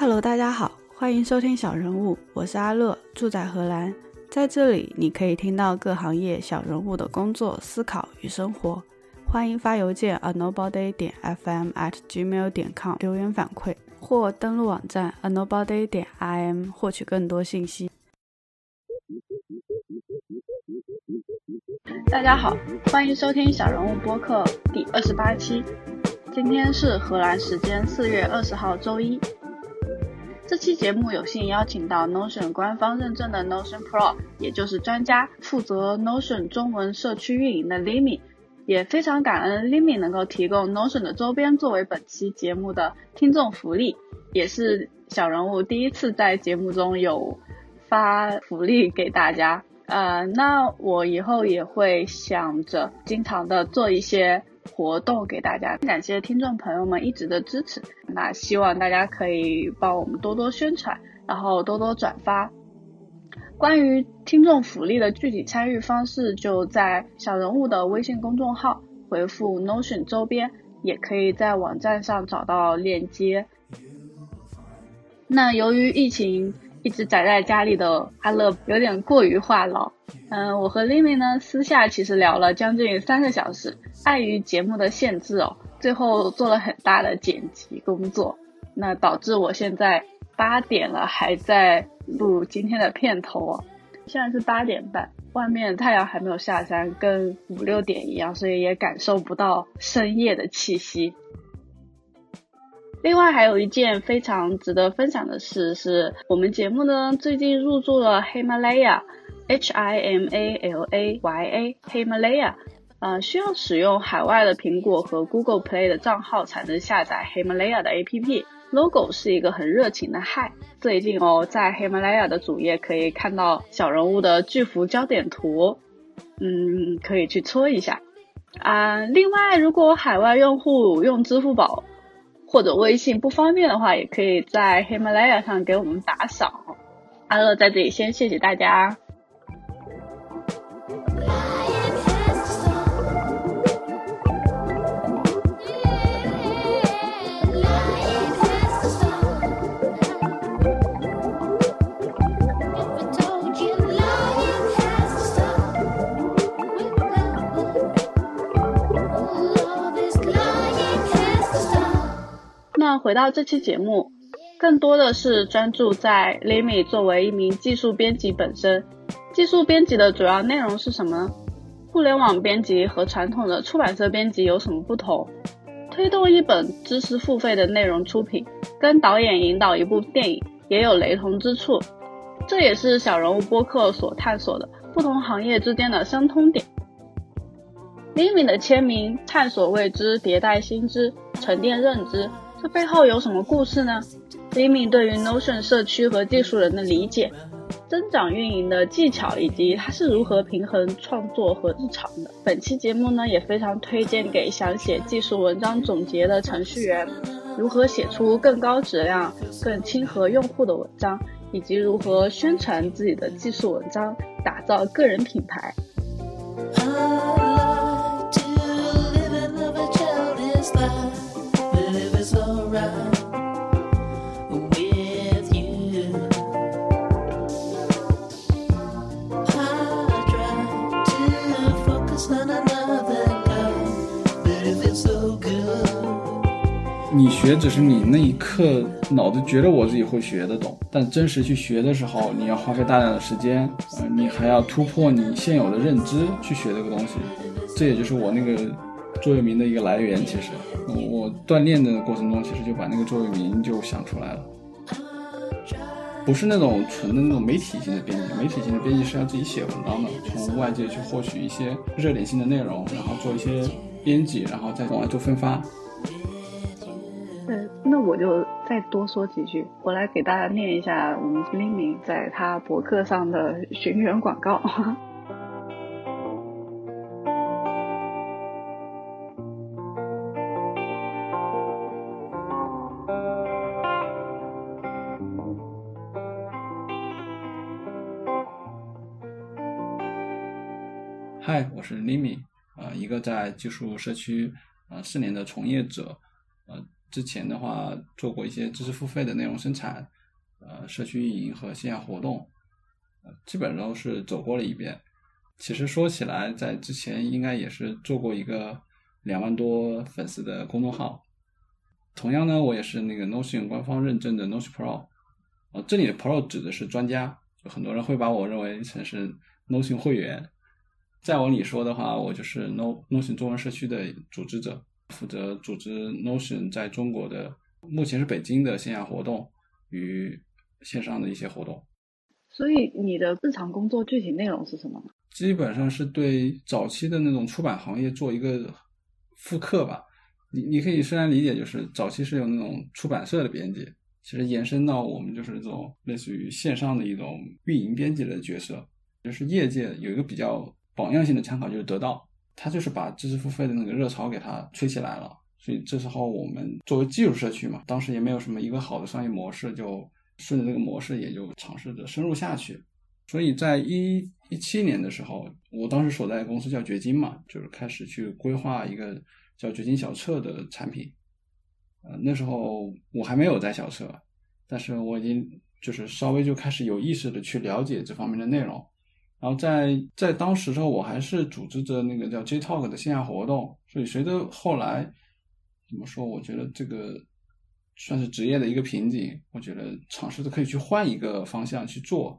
Hello，大家好，欢迎收听小人物，我是阿乐，住在荷兰，在这里你可以听到各行业小人物的工作、思考与生活。欢迎发邮件 a nobody 点 fm at gmail 点 com 留言反馈，或登录网站 a nobody 点 im 获取更多信息。大家好，欢迎收听小人物播客第二十八期。今天是荷兰时间四月二十号周一。这期节目有幸邀请到 Notion 官方认证的 Notion Pro，也就是专家，负责 Notion 中文社区运营的 Limi。也非常感恩 Limi 能够提供 Notion 的周边作为本期节目的听众福利，也是小人物第一次在节目中有发福利给大家。呃，那我以后也会想着经常的做一些活动给大家。感谢听众朋友们一直的支持，那希望大家可以帮我们多多宣传，然后多多转发。关于听众福利的具体参与方式，就在小人物的微信公众号回复 Notion 周边，也可以在网站上找到链接。那由于疫情一直宅在家里的阿乐有点过于话痨，嗯，我和 Lily 呢私下其实聊了将近三个小时，碍于节目的限制哦，最后做了很大的剪辑工作，那导致我现在八点了还在。录今天的片头哦，现在是八点半，外面太阳还没有下山，跟五六点一样，所以也感受不到深夜的气息。另外还有一件非常值得分享的事，是我们节目呢最近入驻了 Himalaya，H I M A L A Y A，Himalaya，呃，需要使用海外的苹果和 Google Play 的账号才能下载 Himalaya 的 APP。logo 是一个很热情的嗨。最近哦，在 Himalaya 的主页可以看到小人物的巨幅焦点图，嗯，可以去戳一下啊。另外，如果海外用户用支付宝或者微信不方便的话，也可以在 Himalaya 上给我们打赏。阿乐在这里先谢谢大家。回到这期节目，更多的是专注在 Limi 作为一名技术编辑本身。技术编辑的主要内容是什么？互联网编辑和传统的出版社编辑有什么不同？推动一本知识付费的内容出品，跟导演引导一部电影也有雷同之处。这也是小人物播客所探索的不同行业之间的相通点。Limi 的签名：探索未知，迭代新知，沉淀认知。这背后有什么故事呢？Limi 对于 Notion 社区和技术人的理解，增长运营的技巧，以及他是如何平衡创作和日常的。本期节目呢，也非常推荐给想写技术文章总结的程序员，如何写出更高质量、更亲和用户的文章，以及如何宣传自己的技术文章，打造个人品牌。你学只是你那一刻脑子觉得我自己会学得懂，但真实去学的时候，你要花费大量的时间，呃，你还要突破你现有的认知去学这个东西。这也就是我那个座右铭的一个来源。其实，我锻炼的过程中，其实就把那个座右铭就想出来了。不是那种纯的那种媒体性的编辑，媒体性的编辑是要自己写文章的，从外界去获取一些热点性的内容，然后做一些编辑，然后再往外做分发。那我就再多说几句，我来给大家念一下我们黎明在他博客上的寻源广告。是 Limi，啊，一个在技术社区啊四年的从业者，呃，之前的话做过一些知识付费的内容生产，呃，社区运营和线下活动，呃，基本都是走过了一遍。其实说起来，在之前应该也是做过一个两万多粉丝的公众号。同样呢，我也是那个 Notion 官方认证的 Notion Pro。呃，这里的 Pro 指的是专家，就很多人会把我认为成是 Notion 会员。再往里说的话，我就是 No Notion 中文社区的组织者，负责组织 Notion 在中国的目前是北京的线下活动与线上的一些活动。所以你的日常工作具体内容是什么？基本上是对早期的那种出版行业做一个复刻吧。你你可以虽然理解，就是早期是有那种出版社的编辑，其实延伸到我们就是这种类似于线上的一种运营编辑的角色。就是业界有一个比较榜样性的参考，就是得到，他就是把知识付费的那个热潮给它吹起来了。所以这时候我们作为技术社区嘛，当时也没有什么一个好的商业模式，就顺着这个模式也就尝试着深入下去。所以在一一七年的时候，我当时所在的公司叫掘金嘛，就是开始去规划一个。叫掘金小册的产品，呃，那时候我还没有在小册，但是我已经就是稍微就开始有意识的去了解这方面的内容。然后在在当时时候，我还是组织着那个叫 J Talk 的线下活动。所以随着后来怎么说，我觉得这个算是职业的一个瓶颈。我觉得尝试着可以去换一个方向去做，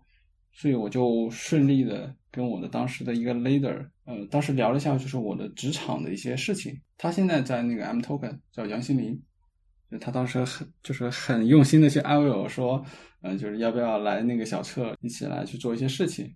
所以我就顺利的跟我的当时的一个 leader。呃，当时聊了一下，就是我的职场的一些事情。他现在在那个 M Token，叫杨新林。他当时很就是很用心的去安慰我说，嗯，就是要不要来那个小册一起来去做一些事情。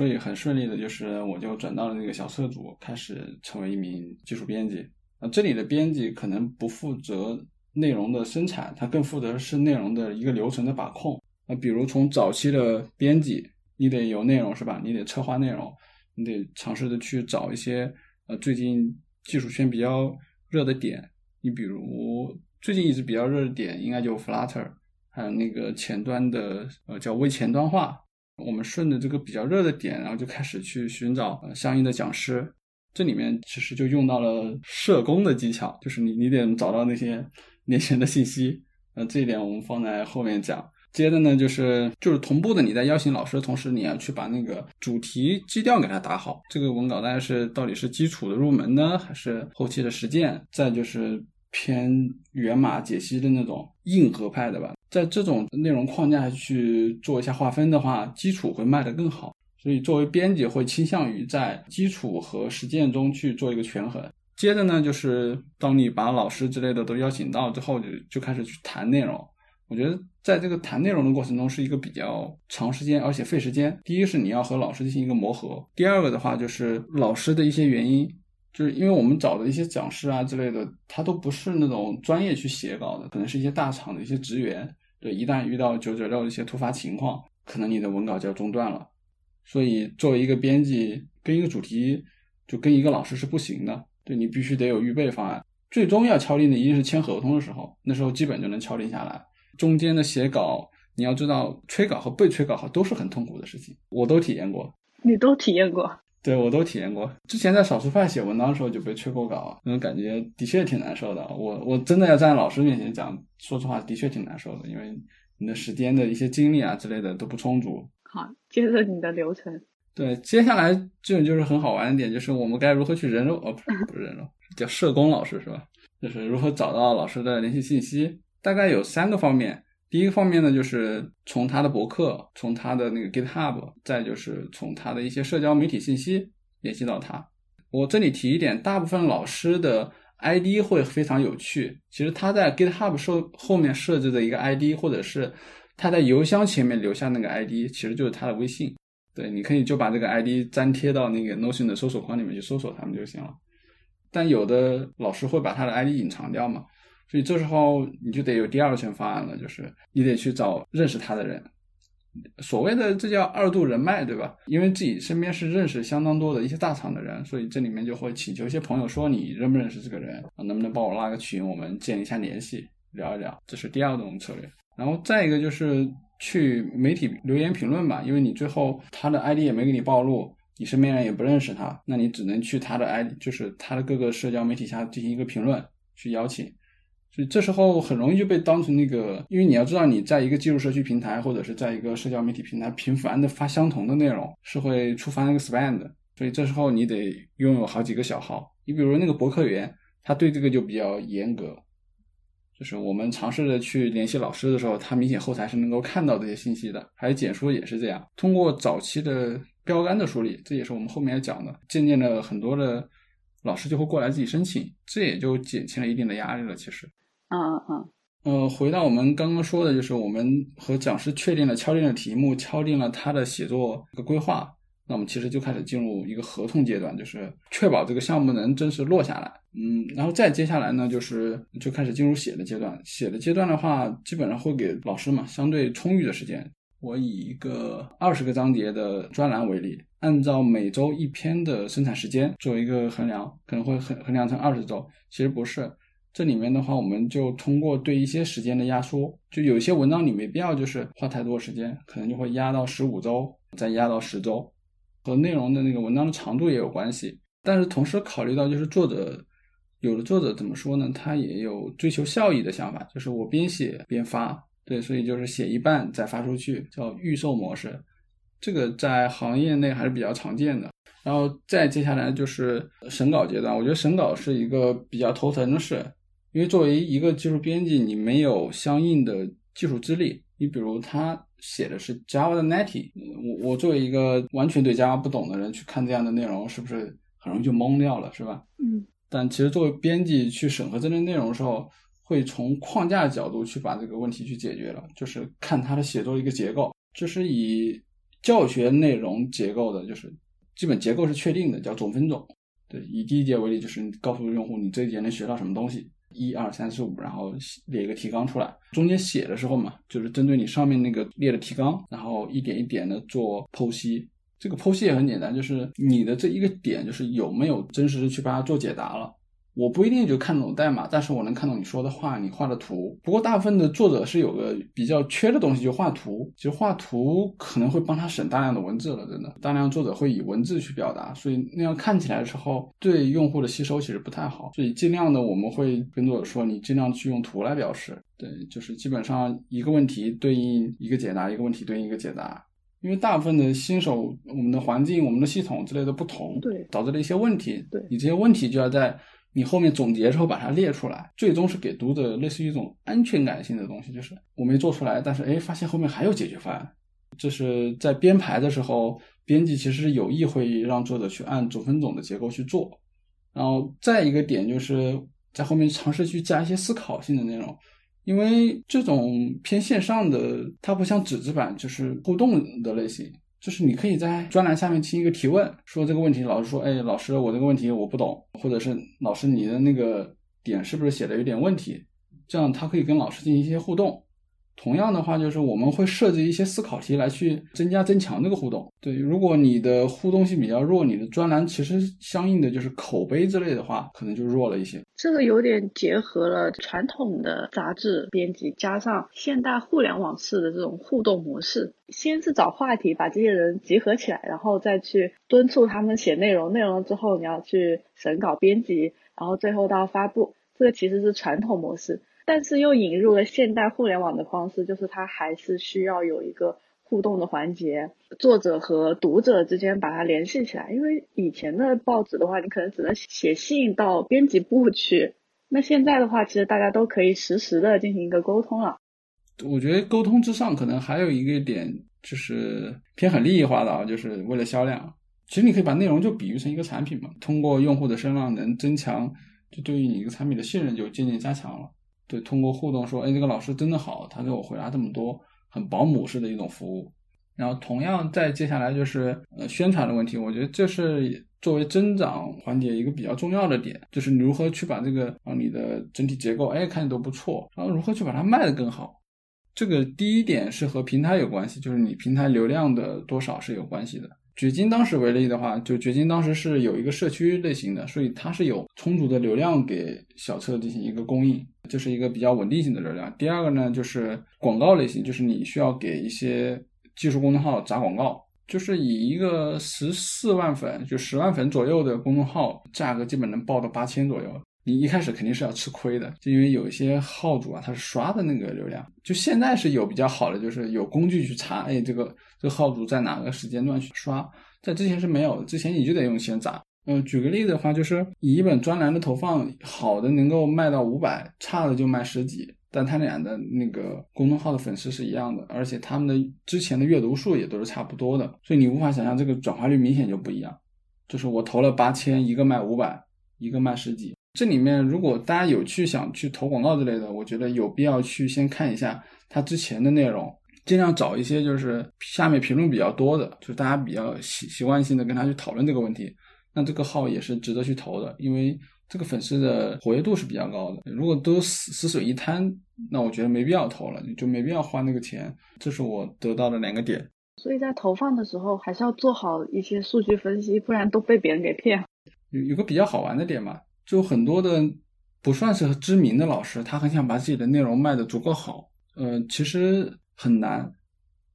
所以很顺利的，就是我就转到了那个小册组，开始成为一名技术编辑。那，这里的编辑可能不负责内容的生产，他更负责是内容的一个流程的把控。那，比如从早期的编辑，你得有内容是吧？你得策划内容。你得尝试的去找一些呃最近技术圈比较热的点，你比如最近一直比较热的点应该就 Flutter，还有那个前端的呃叫微前端化。我们顺着这个比较热的点，然后就开始去寻找相应的讲师。这里面其实就用到了社工的技巧，就是你你得找到那些年轻人的信息。那这一点我们放在后面讲。接着呢，就是就是同步的，你在邀请老师的同时，你要去把那个主题基调给它打好。这个文稿大概是到底是基础的入门呢，还是后期的实践？再就是偏源码解析的那种硬核派的吧。在这种内容框架去做一下划分的话，基础会卖得更好。所以作为编辑，会倾向于在基础和实践中去做一个权衡。接着呢，就是当你把老师之类的都邀请到之后，就就开始去谈内容。我觉得在这个谈内容的过程中是一个比较长时间，而且费时间。第一是你要和老师进行一个磨合，第二个的话就是老师的一些原因，就是因为我们找的一些讲师啊之类的，他都不是那种专业去写稿的，可能是一些大厂的一些职员。对，一旦遇到九九六的一些突发情况，可能你的文稿就要中断了。所以作为一个编辑，跟一个主题就跟一个老师是不行的，对你必须得有预备方案。最终要敲定的一定是签合同的时候，那时候基本就能敲定下来。中间的写稿，你要知道，催稿和被催稿都是很痛苦的事情，我都体验过。你都体验过？对，我都体验过。之前在少数派写文章的时候就被催过稿，那种感觉的确挺难受的。我我真的要站在老师面前讲，说实话，的确挺难受的，因为你的时间的一些精力啊之类的都不充足。好，接着你的流程。对，接下来这种就是很好玩的点，就是我们该如何去人肉？哦，不是 不是人肉，叫社工老师是吧？就是如何找到老师的联系信息。大概有三个方面，第一个方面呢，就是从他的博客，从他的那个 GitHub，再就是从他的一些社交媒体信息联系到他。我这里提一点，大部分老师的 ID 会非常有趣。其实他在 GitHub 设后面设置的一个 ID，或者是他在邮箱前面留下那个 ID，其实就是他的微信。对，你可以就把这个 ID 粘贴到那个 Notion 的搜索框里面去搜索他们就行了。但有的老师会把他的 ID 隐藏掉嘛？所以这时候你就得有第二层方案了，就是你得去找认识他的人，所谓的这叫二度人脉，对吧？因为自己身边是认识相当多的一些大厂的人，所以这里面就会请求一些朋友说你认不认识这个人啊？能不能帮我拉个群，我们建一下联系，聊一聊。这是第二种策略。然后再一个就是去媒体留言评论吧，因为你最后他的 ID 也没给你暴露，你身边人也不认识他，那你只能去他的 ID，就是他的各个社交媒体下进行一个评论，去邀请。所以这时候很容易就被当成那个，因为你要知道你在一个技术社区平台或者是在一个社交媒体平台频繁的发相同的内容，是会触发那个 spam 的。所以这时候你得拥有好几个小号。你比如那个博客园，他对这个就比较严格，就是我们尝试着去联系老师的时候，他明显后台是能够看到这些信息的。还有简书也是这样，通过早期的标杆的梳理，这也是我们后面要讲的，渐渐的很多的老师就会过来自己申请，这也就减轻了一定的压力了。其实。嗯嗯呃，回到我们刚刚说的，就是我们和讲师确定了、敲定了题目，敲定了他的写作一个规划，那我们其实就开始进入一个合同阶段，就是确保这个项目能真实落下来。嗯，然后再接下来呢，就是就开始进入写的阶段。写的阶段的话，基本上会给老师嘛相对充裕的时间。我以一个二十个章节的专栏为例，按照每周一篇的生产时间做一个衡量，可能会衡衡量成二十周，其实不是。这里面的话，我们就通过对一些时间的压缩，就有些文章你没必要就是花太多时间，可能就会压到十五周，再压到十周，和内容的那个文章的长度也有关系。但是同时考虑到就是作者，有的作者怎么说呢？他也有追求效益的想法，就是我边写边发，对，所以就是写一半再发出去，叫预售模式。这个在行业内还是比较常见的。然后再接下来就是审稿阶段，我觉得审稿是一个比较头疼的事。因为作为一个技术编辑，你没有相应的技术资历。你比如他写的是 Java 的 Native，我我作为一个完全对 Java 不懂的人去看这样的内容，是不是很容易就懵掉了，是吧？嗯。但其实作为编辑去审核这类内容的时候，会从框架角度去把这个问题去解决了，就是看他的写作一个结构，这是以教学内容结构的，就是基本结构是确定的，叫总分总。对，以第一节为例，就是你告诉用户你这一节能学到什么东西。一二三四五，然后列一个提纲出来。中间写的时候嘛，就是针对你上面那个列的提纲，然后一点一点的做剖析。这个剖析也很简单，就是你的这一个点，就是有没有真实的去把它做解答了。我不一定就看懂代码，但是我能看懂你说的话，你画的图。不过大部分的作者是有个比较缺的东西，就画图。其实画图可能会帮他省大量的文字了，真的。大量作者会以文字去表达，所以那样看起来的时候，对用户的吸收其实不太好。所以尽量的我们会跟作者说，你尽量去用图来表示。对，就是基本上一个问题对应一个解答，一个问题对应一个解答。因为大部分的新手，我们的环境、我们的系统之类的不同，对，导致了一些问题。对你这些问题就要在。你后面总结之后把它列出来，最终是给读者类似于一种安全感性的东西，就是我没做出来，但是哎，发现后面还有解决方案。这是在编排的时候，编辑其实有意会让作者去按总分总的结构去做。然后再一个点就是在后面尝试去加一些思考性的内容，因为这种偏线上的，它不像纸质版，就是互动的类型。就是你可以在专栏下面进行一个提问，说这个问题，老师说，哎，老师，我这个问题我不懂，或者是老师你的那个点是不是写的有点问题？这样他可以跟老师进行一些互动。同样的话，就是我们会设置一些思考题来去增加增强这个互动。对，如果你的互动性比较弱，你的专栏其实相应的就是口碑之类的话，可能就弱了一些。这个有点结合了传统的杂志编辑，加上现代互联网式的这种互动模式。先是找话题，把这些人集合起来，然后再去敦促他们写内容。内容之后你要去审稿、编辑，然后最后到发布。这个其实是传统模式。但是又引入了现代互联网的方式，就是它还是需要有一个互动的环节，作者和读者之间把它联系起来。因为以前的报纸的话，你可能只能写信到编辑部去，那现在的话，其实大家都可以实时的进行一个沟通了。我觉得沟通之上，可能还有一个点就是偏很利益化的啊，就是为了销量。其实你可以把内容就比喻成一个产品嘛，通过用户的声浪能增强，就对于你一个产品的信任就渐渐加强了。对，通过互动说，哎，这个老师真的好，他给我回答这么多，很保姆式的一种服务。然后同样在接下来就是呃宣传的问题，我觉得这是作为增长环节一个比较重要的点，就是你如何去把这个啊你的整体结构哎看着都不错，然后如何去把它卖得更好。这个第一点是和平台有关系，就是你平台流量的多少是有关系的。掘金当时为例的话，就掘金当时是有一个社区类型的，所以它是有充足的流量给小册进行一个供应，就是一个比较稳定性的流量。第二个呢，就是广告类型，就是你需要给一些技术公众号砸广告，就是以一个十四万粉就十万粉左右的公众号，价格基本能报到八千左右。你一开始肯定是要吃亏的，就因为有一些号主啊，他是刷的那个流量。就现在是有比较好的，就是有工具去查，哎，这个这个号主在哪个时间段去刷，在之前是没有的，之前你就得用钱砸。嗯，举个例子的话，就是以一本专栏的投放，好的能够卖到五百，差的就卖十几，但他俩的那个公众号的粉丝是一样的，而且他们的之前的阅读数也都是差不多的，所以你无法想象这个转化率明显就不一样。就是我投了八千，一个卖五百，一个卖十几。这里面如果大家有去想去投广告之类的，我觉得有必要去先看一下他之前的内容，尽量找一些就是下面评论比较多的，就是大家比较习习惯性的跟他去讨论这个问题，那这个号也是值得去投的，因为这个粉丝的活跃度是比较高的。如果都死死水一滩，那我觉得没必要投了，你就没必要花那个钱。这是我得到的两个点。所以在投放的时候还是要做好一些数据分析，不然都被别人给骗。有有个比较好玩的点嘛。就很多的不算是知名的老师，他很想把自己的内容卖的足够好，呃，其实很难。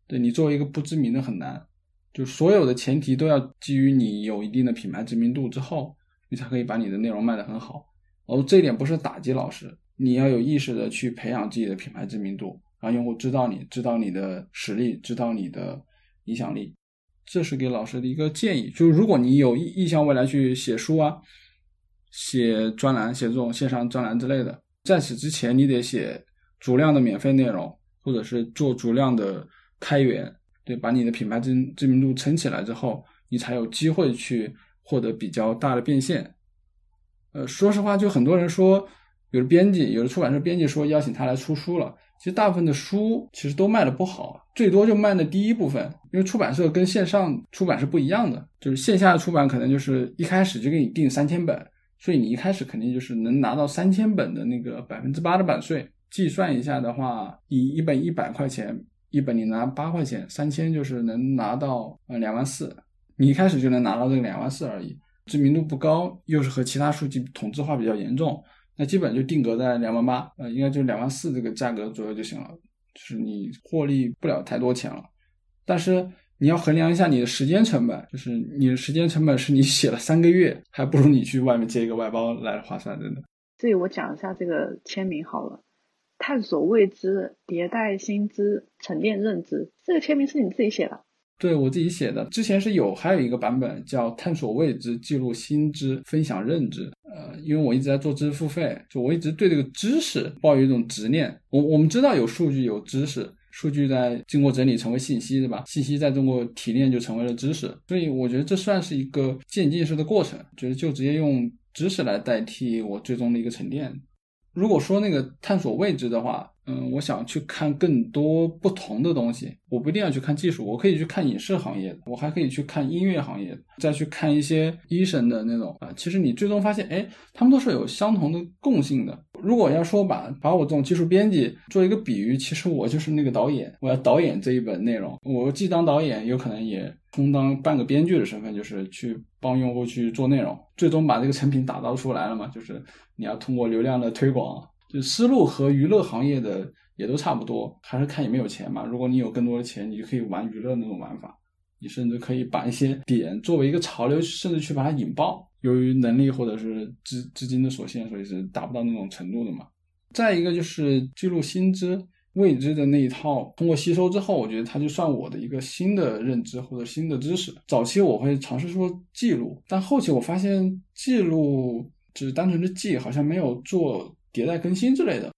对你作为一个不知名的很难，就所有的前提都要基于你有一定的品牌知名度之后，你才可以把你的内容卖得很好。而这一点不是打击老师，你要有意识的去培养自己的品牌知名度，让用户知道你，知道你的实力，知道你的影响力。这是给老师的一个建议。就是如果你有意意向未来去写书啊。写专栏，写这种线上专栏之类的，在此之前，你得写足量的免费内容，或者是做足量的开源，对，把你的品牌知知名度撑起来之后，你才有机会去获得比较大的变现。呃，说实话，就很多人说，有的编辑，有的出版社编辑说邀请他来出书了，其实大部分的书其实都卖的不好，最多就卖的第一部分，因为出版社跟线上出版是不一样的，就是线下的出版可能就是一开始就给你定三千本。所以你一开始肯定就是能拿到三千本的那个百分之八的版税，计算一下的话，以一本一百块钱，一本你拿八块钱，三千就是能拿到呃两万四，你一开始就能拿到这个两万四而已，知名度不高，又是和其他书籍同质化比较严重，那基本就定格在两万八，呃，应该就两万四这个价格左右就行了，就是你获利不了太多钱了，但是。你要衡量一下你的时间成本，就是你的时间成本是你写了三个月，还不如你去外面接一个外包来划算，真的。所以我讲一下这个签名好了，探索未知，迭代新知，沉淀认知。这个签名是你自己写的？对我自己写的。之前是有还有一个版本叫探索未知，记录新知，分享认知。呃，因为我一直在做知识付费，就我一直对这个知识抱有一种执念。我我们知道有数据，有知识。数据在经过整理成为信息，对吧？信息在中国提炼就成为了知识，所以我觉得这算是一个渐进式的过程，就是就直接用知识来代替我最终的一个沉淀。如果说那个探索未知的话，嗯，我想去看更多不同的东西，我不一定要去看技术，我可以去看影视行业，我还可以去看音乐行业，再去看一些医生的那种啊。其实你最终发现，哎，他们都是有相同的共性的。如果要说把把我这种技术编辑做一个比喻，其实我就是那个导演，我要导演这一本内容，我既当导演，有可能也充当半个编剧的身份，就是去帮用户去做内容，最终把这个成品打造出来了嘛。就是你要通过流量的推广。就思路和娱乐行业的也都差不多，还是看有没有钱嘛。如果你有更多的钱，你就可以玩娱乐那种玩法，你甚至可以把一些点作为一个潮流，甚至去把它引爆。由于能力或者是资资金的所限，所以是达不到那种程度的嘛。再一个就是记录新知未知的那一套，通过吸收之后，我觉得它就算我的一个新的认知或者新的知识。早期我会尝试说记录，但后期我发现记录只是单纯的记，好像没有做。迭代更新之类的，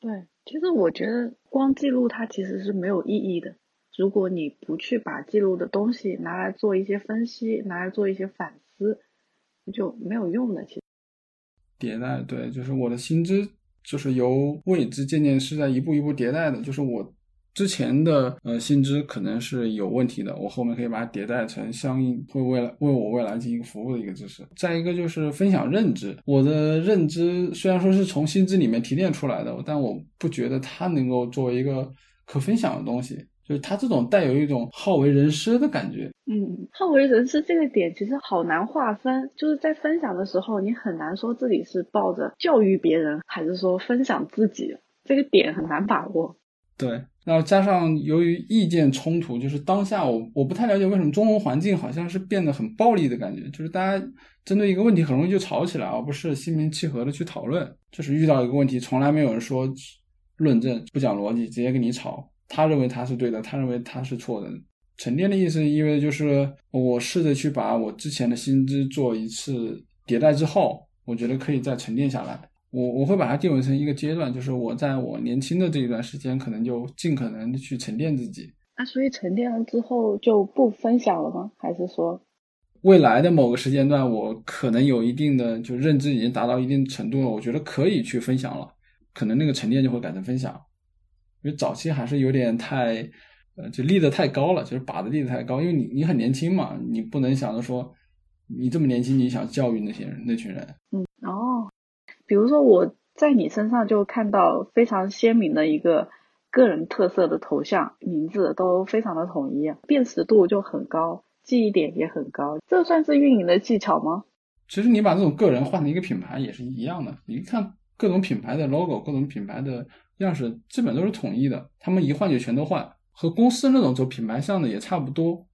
对，其实我觉得光记录它其实是没有意义的。如果你不去把记录的东西拿来做一些分析，拿来做一些反思，就没有用的。其实迭代，对，就是我的薪资，就是由未知渐渐是在一步一步迭代的，就是我。之前的呃薪资可能是有问题的，我后面可以把它迭代成相应会未来为我未来进行服务的一个知识。再一个就是分享认知，我的认知虽然说是从薪资里面提炼出来的，但我不觉得它能够作为一个可分享的东西，就是它这种带有一种好为人师的感觉。嗯，好为人师这个点其实好难划分，就是在分享的时候，你很难说自己是抱着教育别人，还是说分享自己，这个点很难把握。对，然后加上由于意见冲突，就是当下我我不太了解为什么中文环境好像是变得很暴力的感觉，就是大家针对一个问题很容易就吵起来，而不是心平气和的去讨论。就是遇到一个问题，从来没有人说论证，不讲逻辑，直接跟你吵。他认为他是对的，他认为他是错的。沉淀的意思意味着就是我试着去把我之前的薪资做一次迭代之后，我觉得可以再沉淀下来。我我会把它定位成一个阶段，就是我在我年轻的这一段时间，可能就尽可能的去沉淀自己。啊所以沉淀了之后就不分享了吗？还是说，未来的某个时间段，我可能有一定的就认知已经达到一定程度了，我觉得可以去分享了，可能那个沉淀就会改成分享。因为早期还是有点太，呃，就立得太高了，就是把的立得太高，因为你你很年轻嘛，你不能想着说你这么年轻，你想教育那些人那群人。嗯，哦。比如说我在你身上就看到非常鲜明的一个个人特色的头像，名字都非常的统一，辨识度就很高，记忆点也很高，这算是运营的技巧吗？其实你把这种个人换成一个品牌也是一样的，你看各种品牌的 logo，各种品牌的样式基本都是统一的，他们一换就全都换，和公司那种走品牌向的也差不多。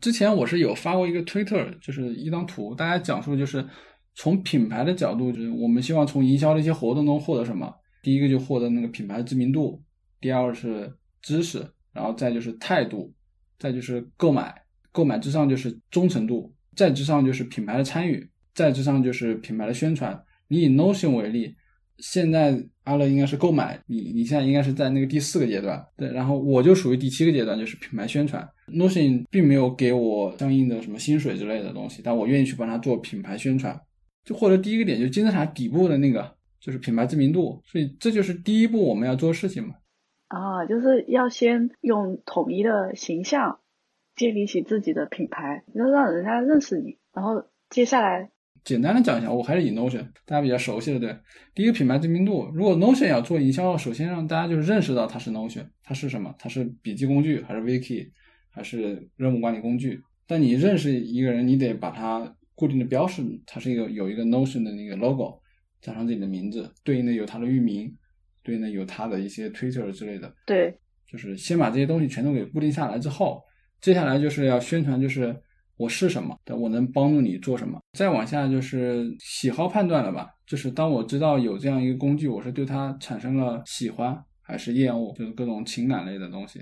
之前我是有发过一个 Twitter，就是一张图，大家讲述就是。从品牌的角度，就是我们希望从营销的一些活动中获得什么？第一个就获得那个品牌知名度，第二是知识，然后再就是态度，再就是购买，购买之上就是忠诚度，再之上就是品牌的参与，再之上就是品牌的宣传。你以 Notion 为例，现在阿乐应该是购买，你你现在应该是在那个第四个阶段，对，然后我就属于第七个阶段，就是品牌宣传。Notion 并没有给我相应的什么薪水之类的东西，但我愿意去帮他做品牌宣传。就获得第一个点，就是金字塔底部的那个，就是品牌知名度，所以这就是第一步我们要做的事情嘛。啊，就是要先用统一的形象建立起自己的品牌，要让人家认识你，然后接下来简单的讲一下，我还是以 Notion 大家比较熟悉的对，第一个品牌知名度，如果 Notion 要做营销，首先让大家就是认识到它是 Notion，它是什么？它是笔记工具还是 Wiki 还是任务管理工具？但你认识一个人，你得把它。固定的标识，它是一个有一个 Notion 的那个 logo，加上自己的名字，对应的有它的域名，对应的有它的一些 Twitter 之类的。对，就是先把这些东西全都给固定下来之后，接下来就是要宣传，就是我是什么，我能帮助你做什么。再往下就是喜好判断了吧，就是当我知道有这样一个工具，我是对它产生了喜欢还是厌恶，就是各种情感类的东西。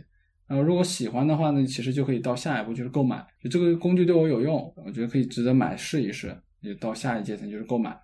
然后如果喜欢的话呢，其实就可以到下一步，就是购买。就这个工具对我有用，我觉得可以值得买试一试。就到下一阶层就是购买。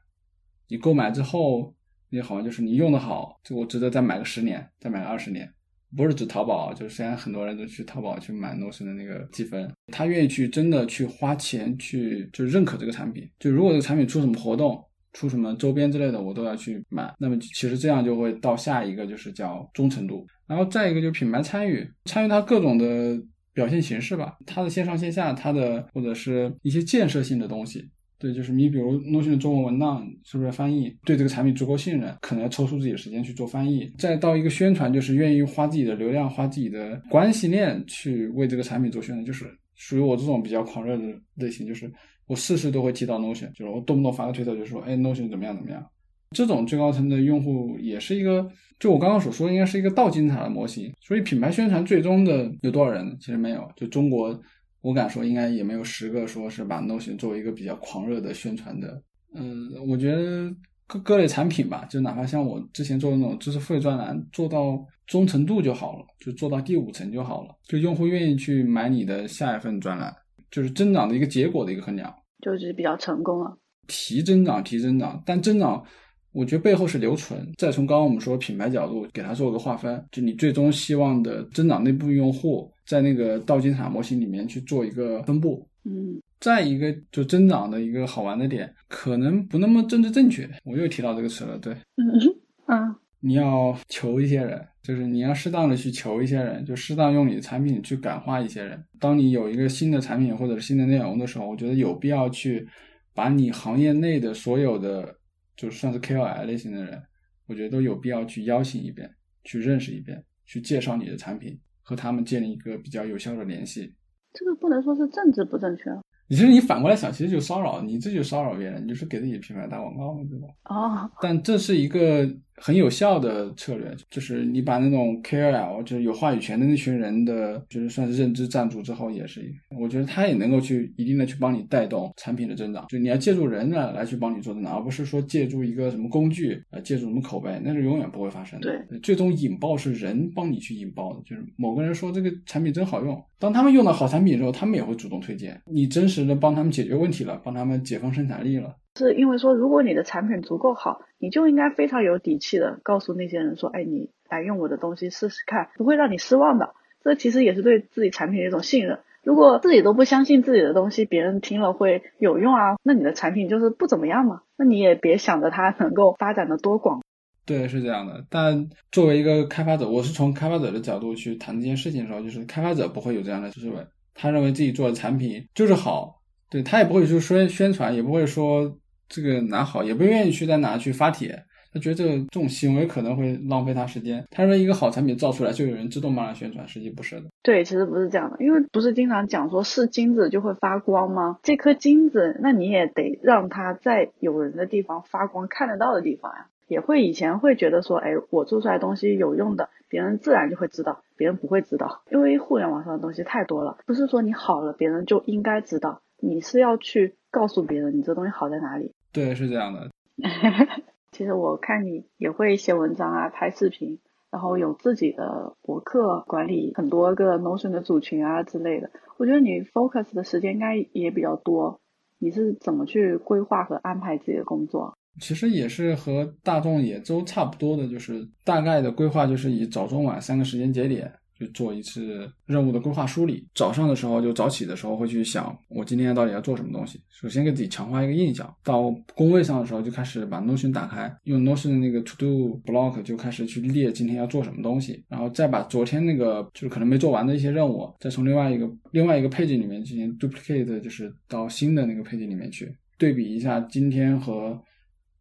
你购买之后，你好像就是你用的好，就我值得再买个十年，再买个二十年。不是指淘宝，就是现在很多人都去淘宝去买 Notion 的那个积分，他愿意去真的去花钱去就认可这个产品。就如果这个产品出什么活动。出什么周边之类的，我都要去买。那么其实这样就会到下一个，就是叫忠诚度。然后再一个就是品牌参与，参与它各种的表现形式吧，它的线上线下，它的或者是一些建设性的东西。对，就是你比如 Notion 的中文文档是不是翻译？对这个产品足够信任，可能要抽出自己的时间去做翻译。再到一个宣传，就是愿意花自己的流量，花自己的关系链去为这个产品做宣传，就是属于我这种比较狂热的类型，就是。我事事都会提到 Notion，就是我动不动发个推特就说，哎，Notion 怎么样怎么样？这种最高层的用户也是一个，就我刚刚所说，应该是一个倒金字塔的模型。所以品牌宣传最终的有多少人？其实没有，就中国，我敢说应该也没有十个说是把 Notion 作为一个比较狂热的宣传的。嗯，我觉得各各类产品吧，就哪怕像我之前做的那种知识付费专栏，做到忠诚度就好了，就做到第五层就好了，就用户愿意去买你的下一份专栏。就是增长的一个结果的一个衡量，就是比较成功了。提增长，提增长，但增长，我觉得背后是留存。再从刚刚我们说品牌角度给它做个划分，就你最终希望的增长内部分用户，在那个倒金字塔模型里面去做一个分布。嗯。再一个，就增长的一个好玩的点，可能不那么政治正确。我又提到这个词了，对。嗯嗯。你要求一些人，就是你要适当的去求一些人，就适当用你的产品去感化一些人。当你有一个新的产品或者是新的内容的时候，我觉得有必要去把你行业内的所有的，就算是 KOL 类型的人，我觉得都有必要去邀请一遍，去认识一遍，去介绍你的产品，和他们建立一个比较有效的联系。这个不能说是政治不正确。其实你反过来想，其实就骚扰你，这就骚扰别人，你就是给自己品牌打广告嘛，对吧？哦。但这是一个很有效的策略，就是你把那种 KOL，就是有话语权的那群人的，就是算是认知占住之后，也是，我觉得他也能够去一定的去帮你带动产品的增长。就你要借助人呢来去帮你做增长，而不是说借助一个什么工具，呃，借助什么口碑，那是永远不会发生的。对，最终引爆是人帮你去引爆的，就是某个人说这个产品真好用，当他们用到好产品之后，他们也会主动推荐。你真实的帮他们解决问题了，帮他们解放生产力了。是因为说，如果你的产品足够好，你就应该非常有底气的告诉那些人说，哎，你来用我的东西试试看，不会让你失望的。这其实也是对自己产品的一种信任。如果自己都不相信自己的东西，别人听了会有用啊，那你的产品就是不怎么样嘛。那你也别想着它能够发展的多广。对，是这样的。但作为一个开发者，我是从开发者的角度去谈这件事情的时候，就是开发者不会有这样的思维，他认为自己做的产品就是好，对他也不会去宣宣传，也不会说。这个哪好也不愿意去在哪去发帖，他觉得这个这种行为可能会浪费他时间。他说一个好产品造出来就有人自动帮他宣传，实际不是的。对，其实不是这样的，因为不是经常讲说是金子就会发光吗？这颗金子，那你也得让它在有人的地方发光，看得到的地方呀。也会以前会觉得说，哎，我做出来东西有用的，别人自然就会知道，别人不会知道，因为互联网上的东西太多了，不是说你好了别人就应该知道，你是要去告诉别人你这东西好在哪里。对，是这样的。其实我看你也会写文章啊，拍视频，然后有自己的博客，管理很多个 Notion 的组群啊之类的。我觉得你 focus 的时间应该也比较多。你是怎么去规划和安排自己的工作？其实也是和大众也都差不多的，就是大概的规划就是以早中晚三个时间节点。做一次任务的规划梳理。早上的时候就早起的时候会去想，我今天到底要做什么东西。首先给自己强化一个印象。到工位上的时候就开始把 Notion 打开，用 Notion 的那个 To Do Block 就开始去列今天要做什么东西。然后再把昨天那个就是可能没做完的一些任务，再从另外一个另外一个配置里面进行 Duplicate，就是到新的那个配置里面去对比一下今天和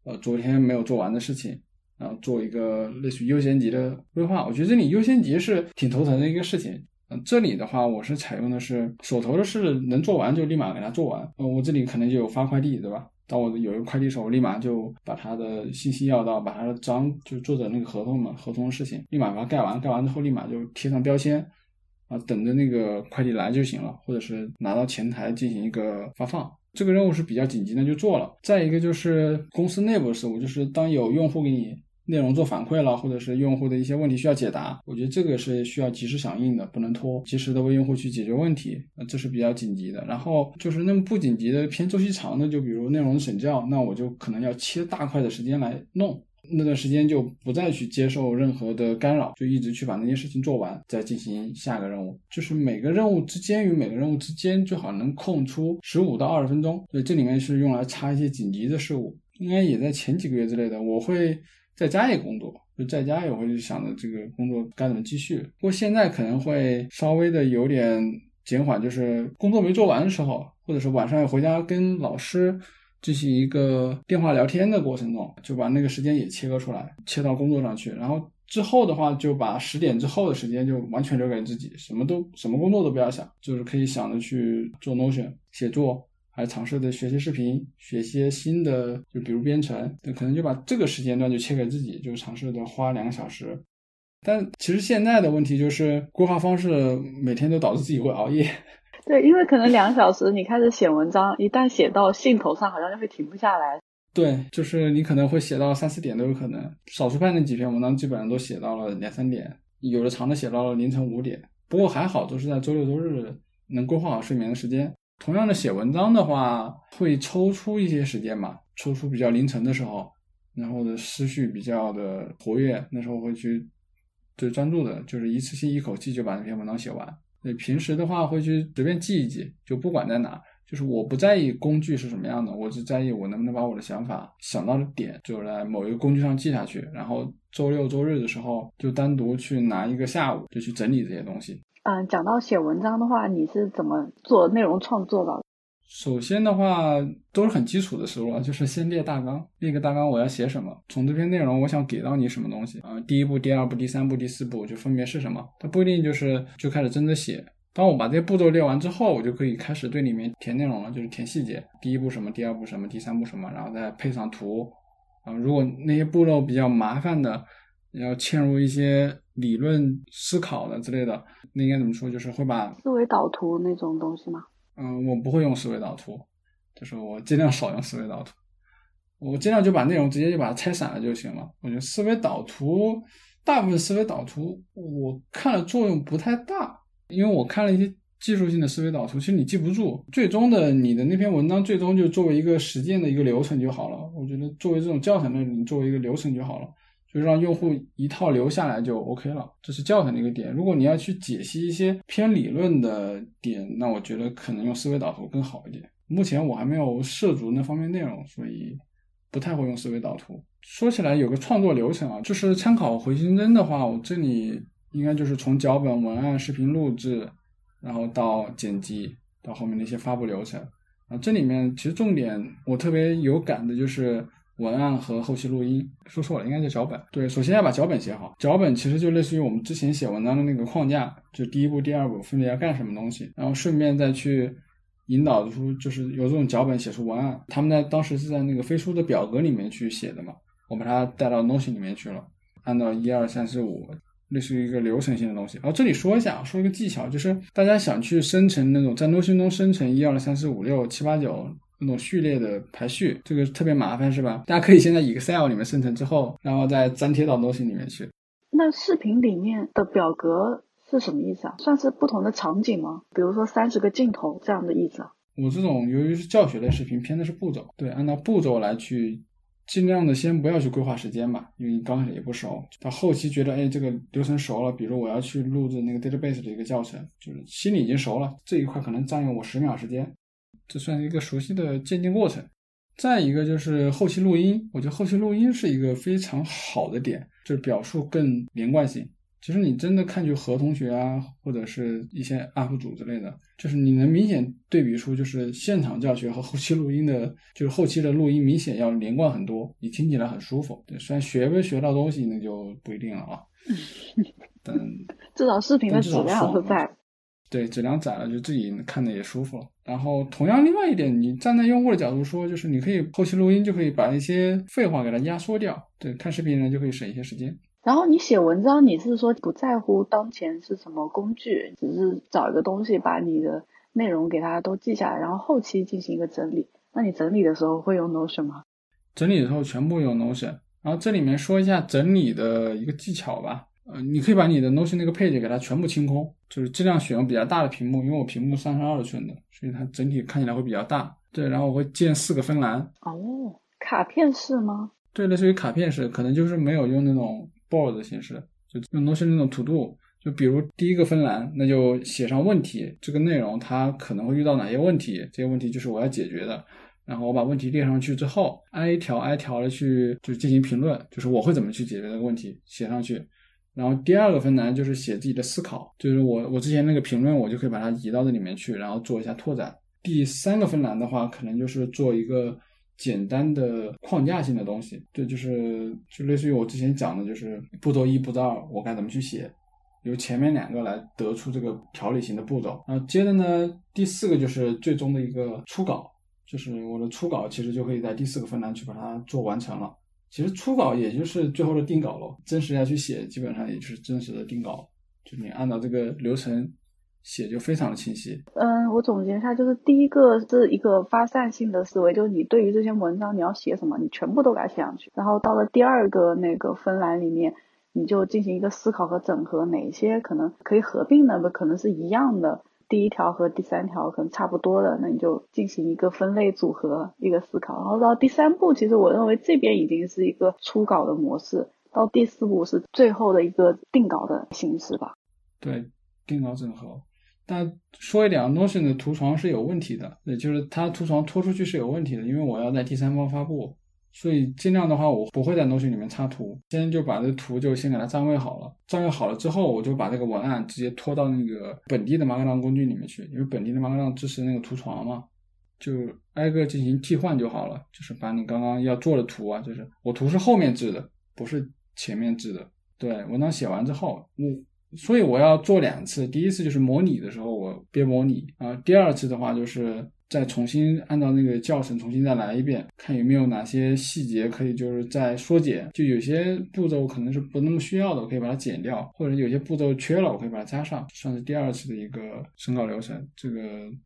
呃昨天没有做完的事情。然后做一个类似于优先级的规划，我觉得这里优先级是挺头疼的一个事情。嗯，这里的话，我是采用的是手头的事能做完就立马给他做完。呃，我这里可能就有发快递，对吧？当我有一个快递时候，我立马就把他的信息要到，把他的章就作者那个合同嘛，合同的事情立马把它盖完，盖完之后立马就贴上标签，啊，等着那个快递来就行了，或者是拿到前台进行一个发放。这个任务是比较紧急的，就做了。再一个就是公司内部的事务，就是当有用户给你。内容做反馈了，或者是用户的一些问题需要解答，我觉得这个是需要及时响应的，不能拖，及时的为用户去解决问题，这是比较紧急的。然后就是那么不紧急的、偏周期长的，就比如内容审校，那我就可能要切大块的时间来弄，那段时间就不再去接受任何的干扰，就一直去把那件事情做完，再进行下个任务。就是每个任务之间与每个任务之间最好能空出十五到二十分钟，所以这里面是用来插一些紧急的事物，应该也在前几个月之类的，我会。在家也工作，就在家也会想着这个工作该怎么继续。不过现在可能会稍微的有点减缓，就是工作没做完的时候，或者是晚上要回家跟老师进行一个电话聊天的过程中，就把那个时间也切割出来，切到工作上去。然后之后的话，就把十点之后的时间就完全留给自己，什么都什么工作都不要想，就是可以想着去做 Notion 写作。还尝试的学习视频，学些新的，就比如编程，那可能就把这个时间段就切给自己，就尝试的花两个小时。但其实现在的问题就是规划方式每天都导致自己会熬夜。对，因为可能两个小时你开始写文章，一旦写到兴头上，好像就会停不下来。对，就是你可能会写到三四点都有可能。少数派那几篇文章基本上都写到了两三点，有的长的写到了凌晨五点。不过还好，都是在周六周日能规划好睡眠的时间。同样的写文章的话，会抽出一些时间嘛，抽出比较凌晨的时候，然后的思绪比较的活跃，那时候会去最专注的，就是一次性一口气就把那篇文章写完。对，平时的话会去随便记一记，就不管在哪，就是我不在意工具是什么样的，我只在意我能不能把我的想法想到的点，就在某一个工具上记下去，然后周六周日的时候就单独去拿一个下午就去整理这些东西。嗯，讲到写文章的话，你是怎么做内容创作的？首先的话，都是很基础的思路啊，就是先列大纲，列个大纲，我要写什么，从这篇内容我想给到你什么东西啊？第一步、第二步、第三步、第四步就分别是什么？它不一定就是就开始真的写。当我把这些步骤列完之后，我就可以开始对里面填内容了，就是填细节。第一步什么，第二步什么，第三步什么，然后再配上图，啊，如果那些步骤比较麻烦的，要嵌入一些理论思考的之类的，那应该怎么说？就是会把思维导图那种东西吗？嗯，我不会用思维导图，就是我尽量少用思维导图，我尽量就把内容直接就把它拆散了就行了。我觉得思维导图，大部分思维导图我看了作用不太大，因为我看了一些。技术性的思维导图，其实你记不住，最终的你的那篇文章最终就作为一个实践的一个流程就好了。我觉得作为这种教程的，你作为一个流程就好了，就让用户一套留下来就 OK 了。这是教程的一个点。如果你要去解析一些偏理论的点，那我觉得可能用思维导图更好一点。目前我还没有涉足那方面内容，所以不太会用思维导图。说起来有个创作流程啊，就是参考回形针的话，我这里应该就是从脚本、文案、视频录制。然后到剪辑，到后面的一些发布流程，啊，这里面其实重点我特别有感的就是文案和后期录音。说错了，应该叫脚本。对，首先要把脚本写好。脚本其实就类似于我们之前写文章的那个框架，就第一步、第二步分别要干什么东西，然后顺便再去引导出，就是有这种脚本写出文案。他们在当时是在那个飞书的表格里面去写的嘛，我把它带到 Notion 里面去了，按照一二三四五。类似于一个流程性的东西，然后这里说一下，说一个技巧，就是大家想去生成那种在 Notion 中生成一二三四五六七八九那种序列的排序，这个特别麻烦，是吧？大家可以先在 Excel 里面生成之后，然后再粘贴到 Notion 里面去。那视频里面的表格是什么意思啊？算是不同的场景吗？比如说三十个镜头这样的意思啊？我这种由于是教学类视频，偏的是步骤，对，按照步骤来去。尽量的先不要去规划时间吧，因为你刚开始也不熟，到后期觉得哎这个流程熟了，比如我要去录制那个 database 的一个教程，就是心里已经熟了，这一块可能占用我十秒时间，这算是一个熟悉的渐进过程。再一个就是后期录音，我觉得后期录音是一个非常好的点，就是表述更连贯性。其实你真的看去何同学啊，或者是一些 UP 主之类的，就是你能明显对比出，就是现场教学和后期录音的，就是后期的录音明显要连贯很多，你听起来很舒服。对，虽然学没学到东西那就不一定了啊。但至少视频的质量是在。对，质量窄了，就自己看的也舒服了。然后同样，另外一点，你站在用户的角度说，就是你可以后期录音就可以把一些废话给它压缩掉。对，看视频的人就可以省一些时间。然后你写文章，你是说不在乎当前是什么工具，只是找一个东西把你的内容给它都记下来，然后后期进行一个整理。那你整理的时候会用 Notion 吗？整理的时候全部用 Notion。然后这里面说一下整理的一个技巧吧。呃，你可以把你的 Notion 那个配置给它全部清空，就是尽量选用比较大的屏幕，因为我屏幕三十二寸的，所以它整体看起来会比较大。对，然后我会建四个分栏。哦，卡片式吗？对，类似于卡片式，可能就是没有用那种。board 的形式，就用 Notion 那种 to do，就比如第一个分栏，那就写上问题，这个内容它可能会遇到哪些问题，这些问题就是我要解决的。然后我把问题列上去之后，挨条挨条的去就进行评论，就是我会怎么去解决这个问题，写上去。然后第二个分栏就是写自己的思考，就是我我之前那个评论，我就可以把它移到这里面去，然后做一下拓展。第三个分栏的话，可能就是做一个。简单的框架性的东西，对，就是就类似于我之前讲的，就是步骤一、步骤二，我该怎么去写，由前面两个来得出这个条理型的步骤。然后接着呢，第四个就是最终的一个初稿，就是我的初稿其实就可以在第四个分栏去把它做完成了。其实初稿也就是最后的定稿了，真实要去写，基本上也就是真实的定稿，就你按照这个流程。写就非常的清晰。嗯，我总结一下，就是第一个是一个发散性的思维，就是你对于这些文章你要写什么，你全部都给它写上去。然后到了第二个那个分栏里面，你就进行一个思考和整合，哪些可能可以合并的，可能是一样的。第一条和第三条可能差不多的，那你就进行一个分类组合，一个思考。然后到第三步，其实我认为这边已经是一个初稿的模式，到第四步是最后的一个定稿的形式吧。对，定稿整合。但说一点啊，Notion 的图床是有问题的，也就是它图床拖出去是有问题的，因为我要在第三方发布，所以尽量的话，我不会在东西里面插图，先就把这图就先给它占位好了，占位好了之后，我就把这个文案直接拖到那个本地的马克浪工具里面去，因为本地的马克浪支持那个图床嘛，就挨个进行替换就好了，就是把你刚刚要做的图啊，就是我图是后面制的，不是前面制的，对，文章写完之后，我。所以我要做两次，第一次就是模拟的时候我边模拟啊，第二次的话就是再重新按照那个教程重新再来一遍，看有没有哪些细节可以就是再缩减，就有些步骤可能是不那么需要的，我可以把它剪掉，或者有些步骤缺了，我可以把它加上，算是第二次的一个审稿流程。这个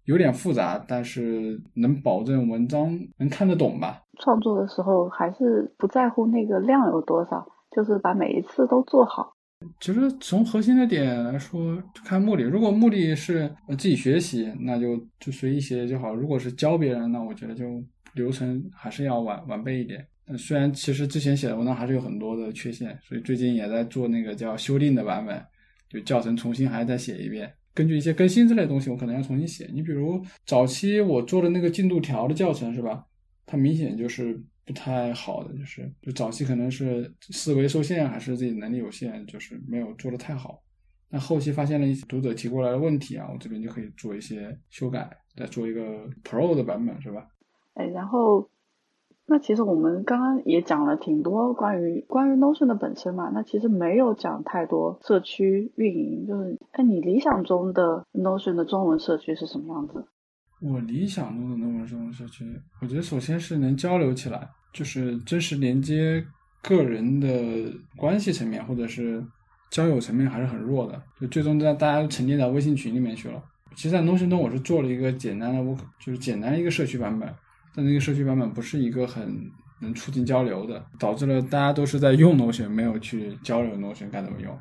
有点复杂，但是能保证文章能看得懂吧？创作的时候还是不在乎那个量有多少，就是把每一次都做好。其实从核心的点来说，看目的。如果目的是自己学习，那就就随意写就好；如果是教别人，那我觉得就流程还是要完完备一点。虽然其实之前写的文章还是有很多的缺陷，所以最近也在做那个叫修订的版本，就教程重新还再写一遍。根据一些更新之类的东西，我可能要重新写。你比如早期我做的那个进度条的教程是吧？它明显就是。不太好的就是，就早期可能是思维受限，还是自己能力有限，就是没有做的太好。那后期发现了一些读者提过来的问题啊，我这边就可以做一些修改，再做一个 Pro 的版本，是吧？哎，然后，那其实我们刚刚也讲了挺多关于关于 Notion 的本身嘛，那其实没有讲太多社区运营，就是哎，你理想中的 Notion 的中文社区是什么样子？我理想中的那种这种社区，我觉得首先是能交流起来，就是真实连接个人的关系层面，或者是交友层面还是很弱的，就最终在大家沉淀在微信群里面去了。其实，在 Notion 中我是做了一个简单的，我就是简单一个社区版本，但那个社区版本不是一个很能促进交流的，导致了大家都是在用 Notion，没有去交流 Notion 该怎么用。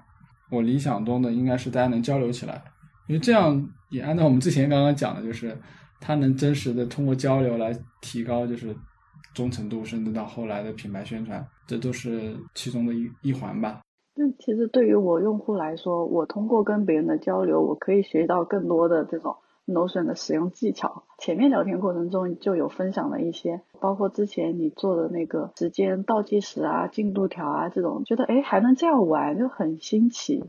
我理想中的应该是大家能交流起来，因为这样也按照我们之前刚刚讲的，就是。它能真实的通过交流来提高，就是忠诚度，甚至到后来的品牌宣传，这都是其中的一一环吧。那其实对于我用户来说，我通过跟别人的交流，我可以学到更多的这种 Notion 的使用技巧。前面聊天过程中就有分享了一些，包括之前你做的那个时间倒计时啊、进度条啊这种，觉得哎还能这样玩，就很新奇。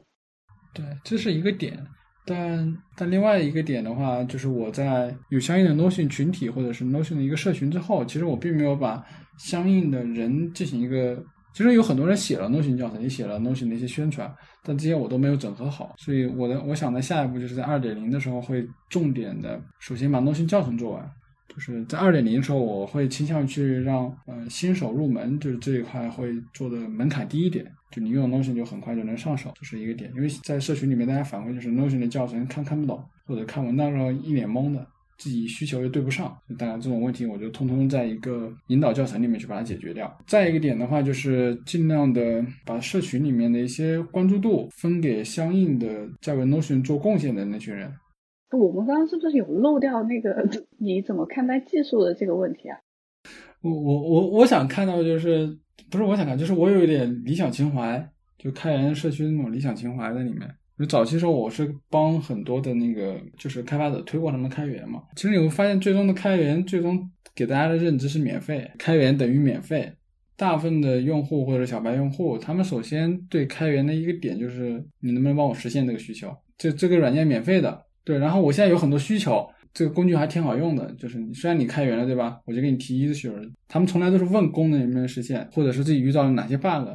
对，这是一个点。但但另外一个点的话，就是我在有相应的 Notion 群体或者是 Notion 的一个社群之后，其实我并没有把相应的人进行一个，其实有很多人写了 Notion 教程，也写了 Notion 的一些宣传，但这些我都没有整合好，所以我的我想在下一步就是在二点零的时候会重点的，首先把 Notion 教程做完。就是在二点零的时候，我会倾向去让呃新手入门，就是这一块会做的门槛低一点，就你用 Notion 就很快就能上手，这是一个点。因为在社群里面，大家反馈就是 Notion 的教程看看不懂，或者看文档时候一脸懵的，自己需求又对不上，当然这种问题我就通通在一个引导教程里面去把它解决掉。再一个点的话，就是尽量的把社群里面的一些关注度分给相应的在为 Notion 做贡献的那群人。我们刚刚是不是有漏掉那个你怎么看待技术的这个问题啊？我我我我想看到就是不是我想看，就是我有一点理想情怀，就开源社区那种理想情怀在里面。就早期时候我是帮很多的那个就是开发者推广他们开源嘛。其实你会发现，最终的开源最终给大家的认知是免费，开源等于免费。大部分的用户或者小白用户，他们首先对开源的一个点就是你能不能帮我实现这个需求？这这个软件免费的。对，然后我现在有很多需求，这个工具还挺好用的。就是虽然你开源了，对吧？我就给你提 issue，他们从来都是问功能有没有实现，或者是自己遇到了哪些 bug。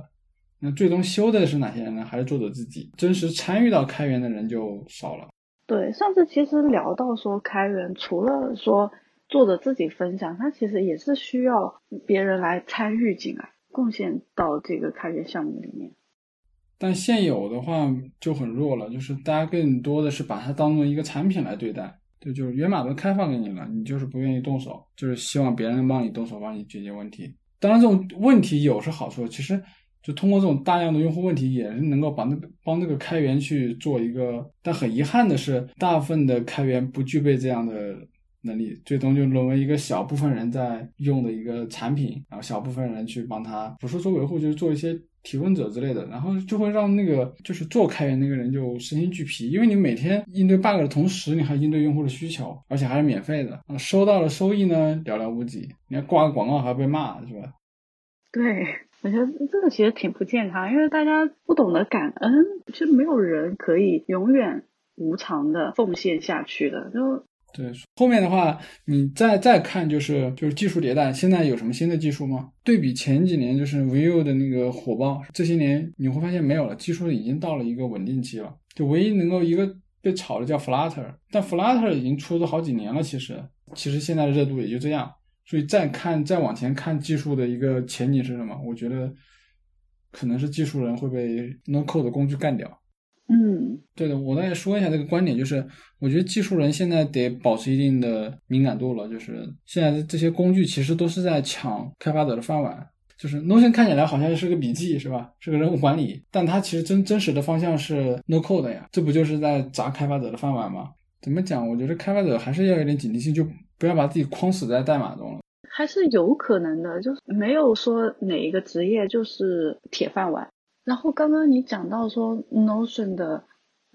那最终修的是哪些人呢？还是作者自己？真实参与到开源的人就少了。对，上次其实聊到说开源，除了说作者自己分享，他其实也是需要别人来参与进来，贡献到这个开源项目里面。但现有的话就很弱了，就是大家更多的是把它当做一个产品来对待，对，就是源码都开放给你了，你就是不愿意动手，就是希望别人帮你动手，帮你解决问题。当然，这种问题有是好处，其实就通过这种大量的用户问题，也是能够把那个帮那个开源去做一个。但很遗憾的是，大部分的开源不具备这样的能力，最终就沦为一个小部分人在用的一个产品，然后小部分人去帮他，不是说维护，就是做一些。提问者之类的，然后就会让那个就是做开源那个人就身心俱疲，因为你每天应对 bug 的同时，你还应对用户的需求，而且还是免费的，啊收到的收益呢寥寥无几，你还挂个广告还要被骂，是吧？对，我觉得这个其实挺不健康，因为大家不懂得感恩，其实没有人可以永远无偿的奉献下去的，就。对，后面的话，你再再看，就是就是技术迭代，现在有什么新的技术吗？对比前几年，就是 Vue 的那个火爆，这些年你会发现没有了，技术已经到了一个稳定期了。就唯一能够一个被炒的叫 Flutter，但 Flutter 已经出了好几年了，其实其实现在的热度也就这样。所以再看再往前看技术的一个前景是什么？我觉得可能是技术人会被 No Code 工具干掉。嗯，对的，我再说一下这个观点，就是我觉得技术人现在得保持一定的敏感度了。就是现在这些工具其实都是在抢开发者的饭碗。就是 Notion 看起来好像是个笔记，是吧？是个人物管理，但它其实真真实的方向是 No Code 呀。这不就是在砸开发者的饭碗吗？怎么讲？我觉得开发者还是要有点警惕性，就不要把自己框死在代码中了。还是有可能的，就是没有说哪一个职业就是铁饭碗。然后刚刚你讲到说 Notion 的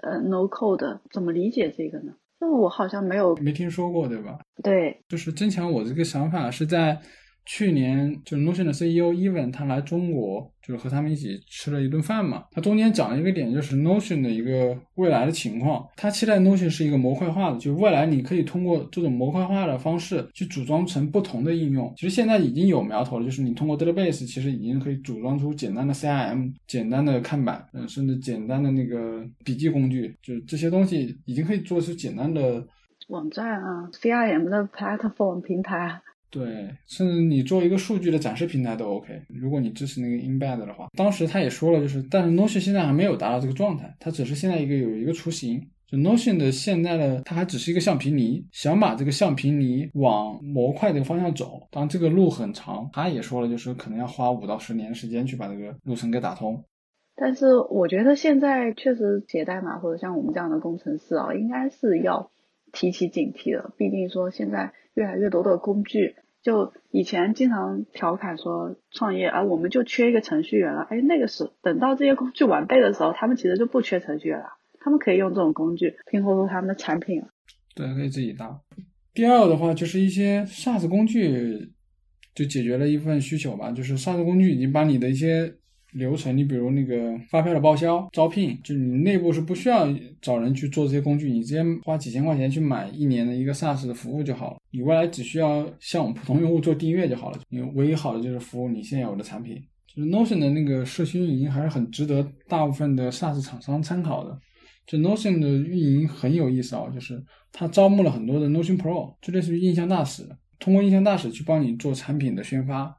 呃 No Code 怎么理解这个呢？那我好像没有没听说过，对吧？对，就是增强我这个想法是在。去年就是 Notion 的 CEO Evan 他来中国，就是和他们一起吃了一顿饭嘛。他中间讲了一个点，就是 Notion 的一个未来的情况。他期待 Notion 是一个模块化的，就未来你可以通过这种模块化的方式去组装成不同的应用。其实现在已经有苗头了，就是你通过 Database 其实已经可以组装出简单的 CRM、简单的看板，嗯，甚至简单的那个笔记工具，就是这些东西已经可以做出简单的网站啊，CRM 的 platform 平台。对，甚至你做一个数据的展示平台都 OK。如果你支持那个 embed 的话，当时他也说了，就是但是 Notion 现在还没有达到这个状态，它只是现在一个有一个雏形。就 Notion 的现在的它还只是一个橡皮泥，想把这个橡皮泥往模块这个方向走，当然这个路很长。他也说了，就是可能要花五到十年时间去把这个路程给打通。但是我觉得现在确实写代码或者像我们这样的工程师啊，应该是要提起警惕了。毕竟说现在。越来越多的工具，就以前经常调侃说创业啊，我们就缺一个程序员了。哎，那个时等到这些工具完备的时候，他们其实就不缺程序员了，他们可以用这种工具拼合出他们的产品。对，可以自己搭。第二的话就是一些 SaaS 工具就解决了一部分需求吧，就是 SaaS 工具已经把你的一些。流程，你比如那个发票的报销、招聘，就你内部是不需要找人去做这些工具，你直接花几千块钱去买一年的一个 SaaS 的服务就好了。你未来只需要向我们普通用户做订阅就好了。你唯一好的就是服务你现有的产品。就是 Notion 的那个社区运营还是很值得大部分的 SaaS 厂商参考的。就 Notion 的运营很有意思啊，就是他招募了很多的 Notion Pro，就类似于印象大使，通过印象大使去帮你做产品的宣发。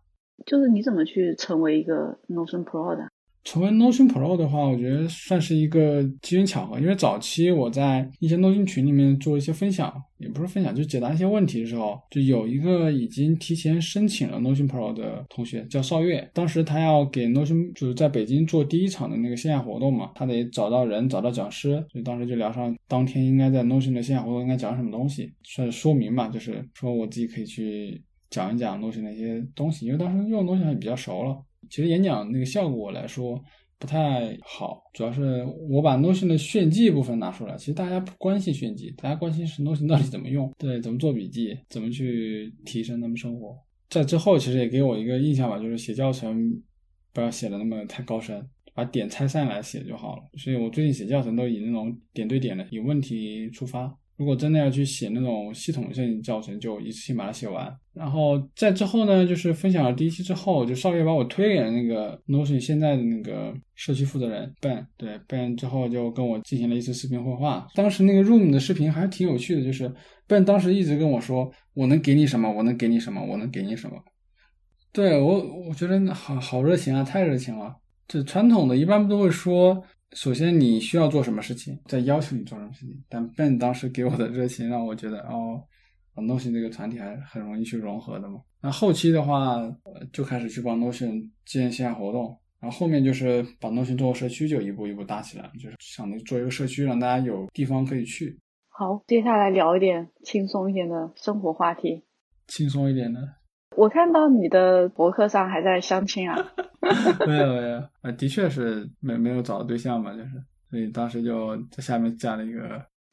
就是你怎么去成为一个 Notion Pro 的？成为 Notion Pro 的话，我觉得算是一个机缘巧合。因为早期我在一些 Notion 群里面做一些分享，也不是分享，就解答一些问题的时候，就有一个已经提前申请了 Notion Pro 的同学叫邵月。当时他要给 Notion 就是在北京做第一场的那个线下活动嘛，他得找到人，找到讲师，所以当时就聊上当天应该在 Notion 的线下活动应该讲什么东西，算是说明嘛，就是说我自己可以去。讲一讲 Notion 的一些东西，因为当时用的东西还比较熟了。其实演讲那个效果来说不太好，主要是我把 Notion 的炫技部分拿出来。其实大家不关心炫技，大家关心是 Notion 到底怎么用，对，怎么做笔记，怎么去提升他们生活。在之后其实也给我一个印象吧，就是写教程不要写的那么太高深，把点拆散来写就好了。所以我最近写教程都以那种点对点的，以问题出发。如果真的要去写那种系统性教程，就一次性把它写完。然后在之后呢，就是分享了第一期之后，就少爷把我推给了那个 Notion 现在的那个社区负责人 Ben。对 Ben 之后就跟我进行了一次视频绘画。当时那个 Room 的视频还挺有趣的，就是 Ben 当时一直跟我说：“我能给你什么？我能给你什么？我能给你什么？”对我，我觉得好好热情啊，太热情了。这传统的一般都会说。首先，你需要做什么事情，再要求你做什么事情。但 Ben 当时给我的热情让我觉得，哦，Notion 这个团体还是很容易去融合的嘛。那后期的话，就开始去帮 Notion 建线下活动，然后后面就是把 Notion 做社区，就一步一步搭起来，就是想着做一个社区，让大家有地方可以去。好，接下来聊一点轻松一点的生活话题。轻松一点的。我看到你的博客上还在相亲啊。没有没有，啊，的确是没没有找到对象嘛，就是，所以当时就在下面加了一个。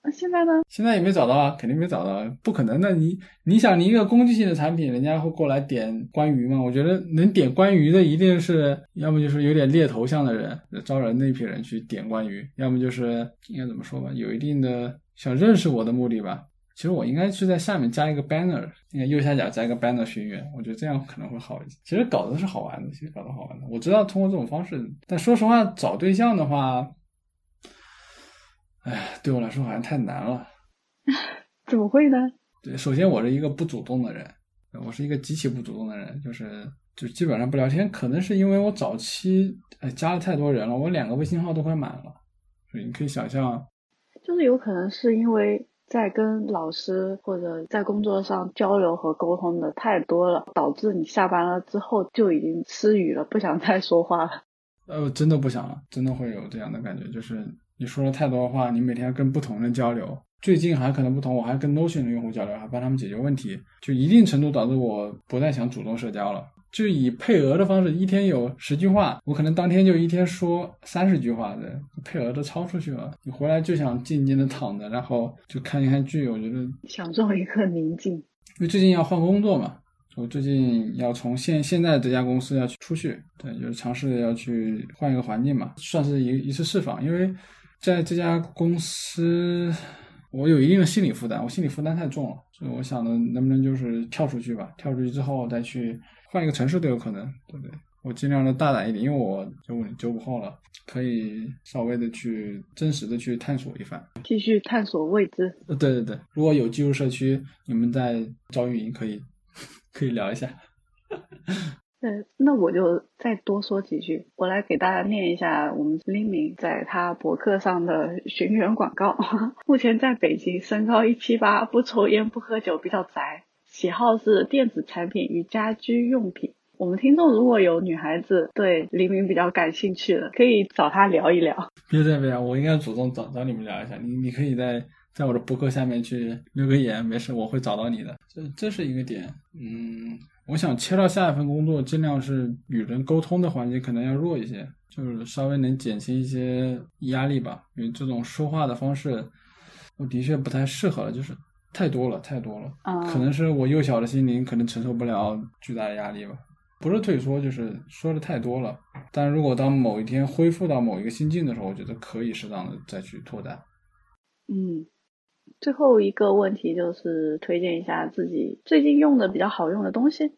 那现在呢？现在也没找到啊，肯定没找到，不可能的。你你想，你一个工具性的产品，人家会过来点关于吗？我觉得能点关于的，一定是要么就是有点猎头像的人，招人那批人去点关于，要么就是应该怎么说吧，有一定的想认识我的目的吧。其实我应该是在下面加一个 banner，应该右下角加一个 banner 学员，我觉得这样可能会好一些。其实搞的是好玩的，其实搞的好玩的。我知道通过这种方式，但说实话，找对象的话，哎，对我来说好像太难了。怎么会呢？对，首先我是一个不主动的人，我是一个极其不主动的人，就是就基本上不聊天。可能是因为我早期哎加了太多人了，我两个微信号都快满了，所以你可以想象，就是有可能是因为在跟老师或者在工作上交流和沟通的太多了，导致你下班了之后就已经失语了，不想再说话了。呃，真的不想了，真的会有这样的感觉，就是你说了太多的话，你每天跟不同人交流。最近还可能不同，我还跟 Notion 的用户交流，还帮他们解决问题，就一定程度导致我不再想主动社交了。就以配额的方式，一天有十句话，我可能当天就一天说三十句话的配额都超出去了。你回来就想静静的躺着，然后就看一看剧，我觉得享受一个宁静。因为最近要换工作嘛，我最近要从现现在这家公司要去出去，对，就是尝试要去换一个环境嘛，算是一一次释放。因为在这家公司。我有一定的心理负担，我心理负担太重了，所以我想着能不能就是跳出去吧，跳出去之后再去换一个城市都有可能，对不对？我尽量的大胆一点，因为我九五九五后了，可以稍微的去真实的去探索一番，继续探索未知。呃，对对对，如果有技术社区，你们在招运营，可以 可以聊一下。对，那我就再多说几句，我来给大家念一下我们林明在他博客上的寻源广告。目前在北京，身高一七八，不抽烟不喝酒，比较宅，喜好是电子产品与家居用品。我们听众如果有女孩子对黎明比较感兴趣的，可以找他聊一聊。别这样，别这样，我应该主动找找你们聊一下。你你可以在在我的博客下面去留个言，没事，我会找到你的。这这是一个点，嗯。我想切到下一份工作，尽量是与人沟通的环节可能要弱一些，就是稍微能减轻一些压力吧。因为这种说话的方式，我的确不太适合了，就是太多了，太多了。可能是我幼小的心灵可能承受不了巨大的压力吧。不是退缩，就是说的太多了。但如果当某一天恢复到某一个心境的时候，我觉得可以适当的再去拓单。嗯。最后一个问题就是推荐一下自己最近用的比较好用的东西。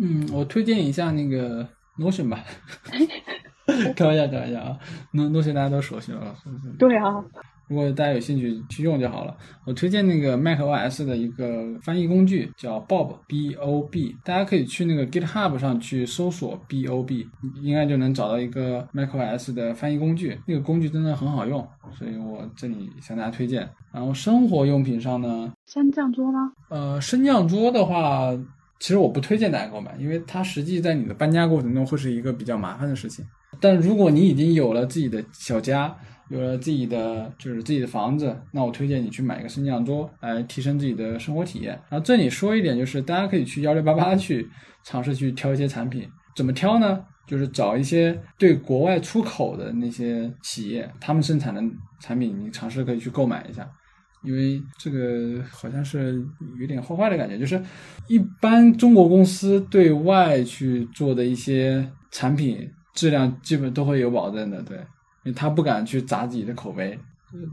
嗯，我推荐一下那个 Notion 吧。开玩笑，开玩笑啊！Notion 大家都熟悉了？对啊。如果大家有兴趣去用就好了。我推荐那个 Mac OS 的一个翻译工具叫 Bob，B O B，大家可以去那个 GitHub 上去搜索 B O B，应该就能找到一个 Mac OS 的翻译工具。那个工具真的很好用，所以我这里向大家推荐。然后生活用品上呢，升降桌呢？呃，升降桌的话，其实我不推荐大家购买，因为它实际在你的搬家过程中会是一个比较麻烦的事情。但如果你已经有了自己的小家，有了自己的就是自己的房子，那我推荐你去买一个升降桌，来提升自己的生活体验。然后这里说一点，就是大家可以去幺六八八 去尝试去挑一些产品。怎么挑呢？就是找一些对国外出口的那些企业，他们生产的产品，你尝试可以去购买一下。因为这个好像是有点坏坏的感觉，就是一般中国公司对外去做的一些产品质量基本都会有保证的，对。他不敢去砸自己的口碑，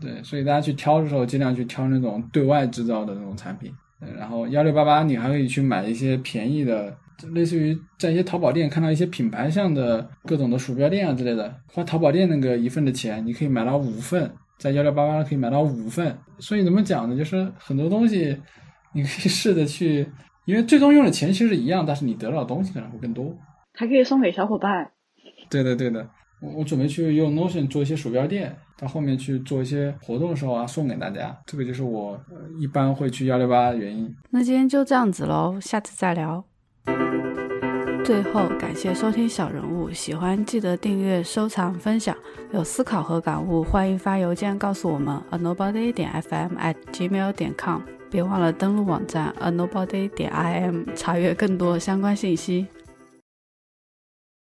对，所以大家去挑的时候，尽量去挑那种对外制造的那种产品。然后幺六八八，你还可以去买一些便宜的，类似于在一些淘宝店看到一些品牌上的各种的鼠标垫啊之类的，花淘宝店那个一份的钱，你可以买到五份，在幺六八八可以买到五份。所以怎么讲呢？就是很多东西你可以试着去，因为最终用的钱其实是一样，但是你得到的东西可能会更多，还可以送给小伙伴。对的，对的。我我准备去用 Notion 做一些鼠标垫，到后面去做一些活动的时候啊，送给大家。这个就是我一般会去幺六八的原因。那今天就这样子喽，下次再聊。最后感谢收听小人物，喜欢记得订阅、收藏、分享。有思考和感悟，欢迎发邮件告诉我们：a nobody 点 fm at gmail 点 com。别忘了登录网站 a nobody 点 im，查阅更多相关信息。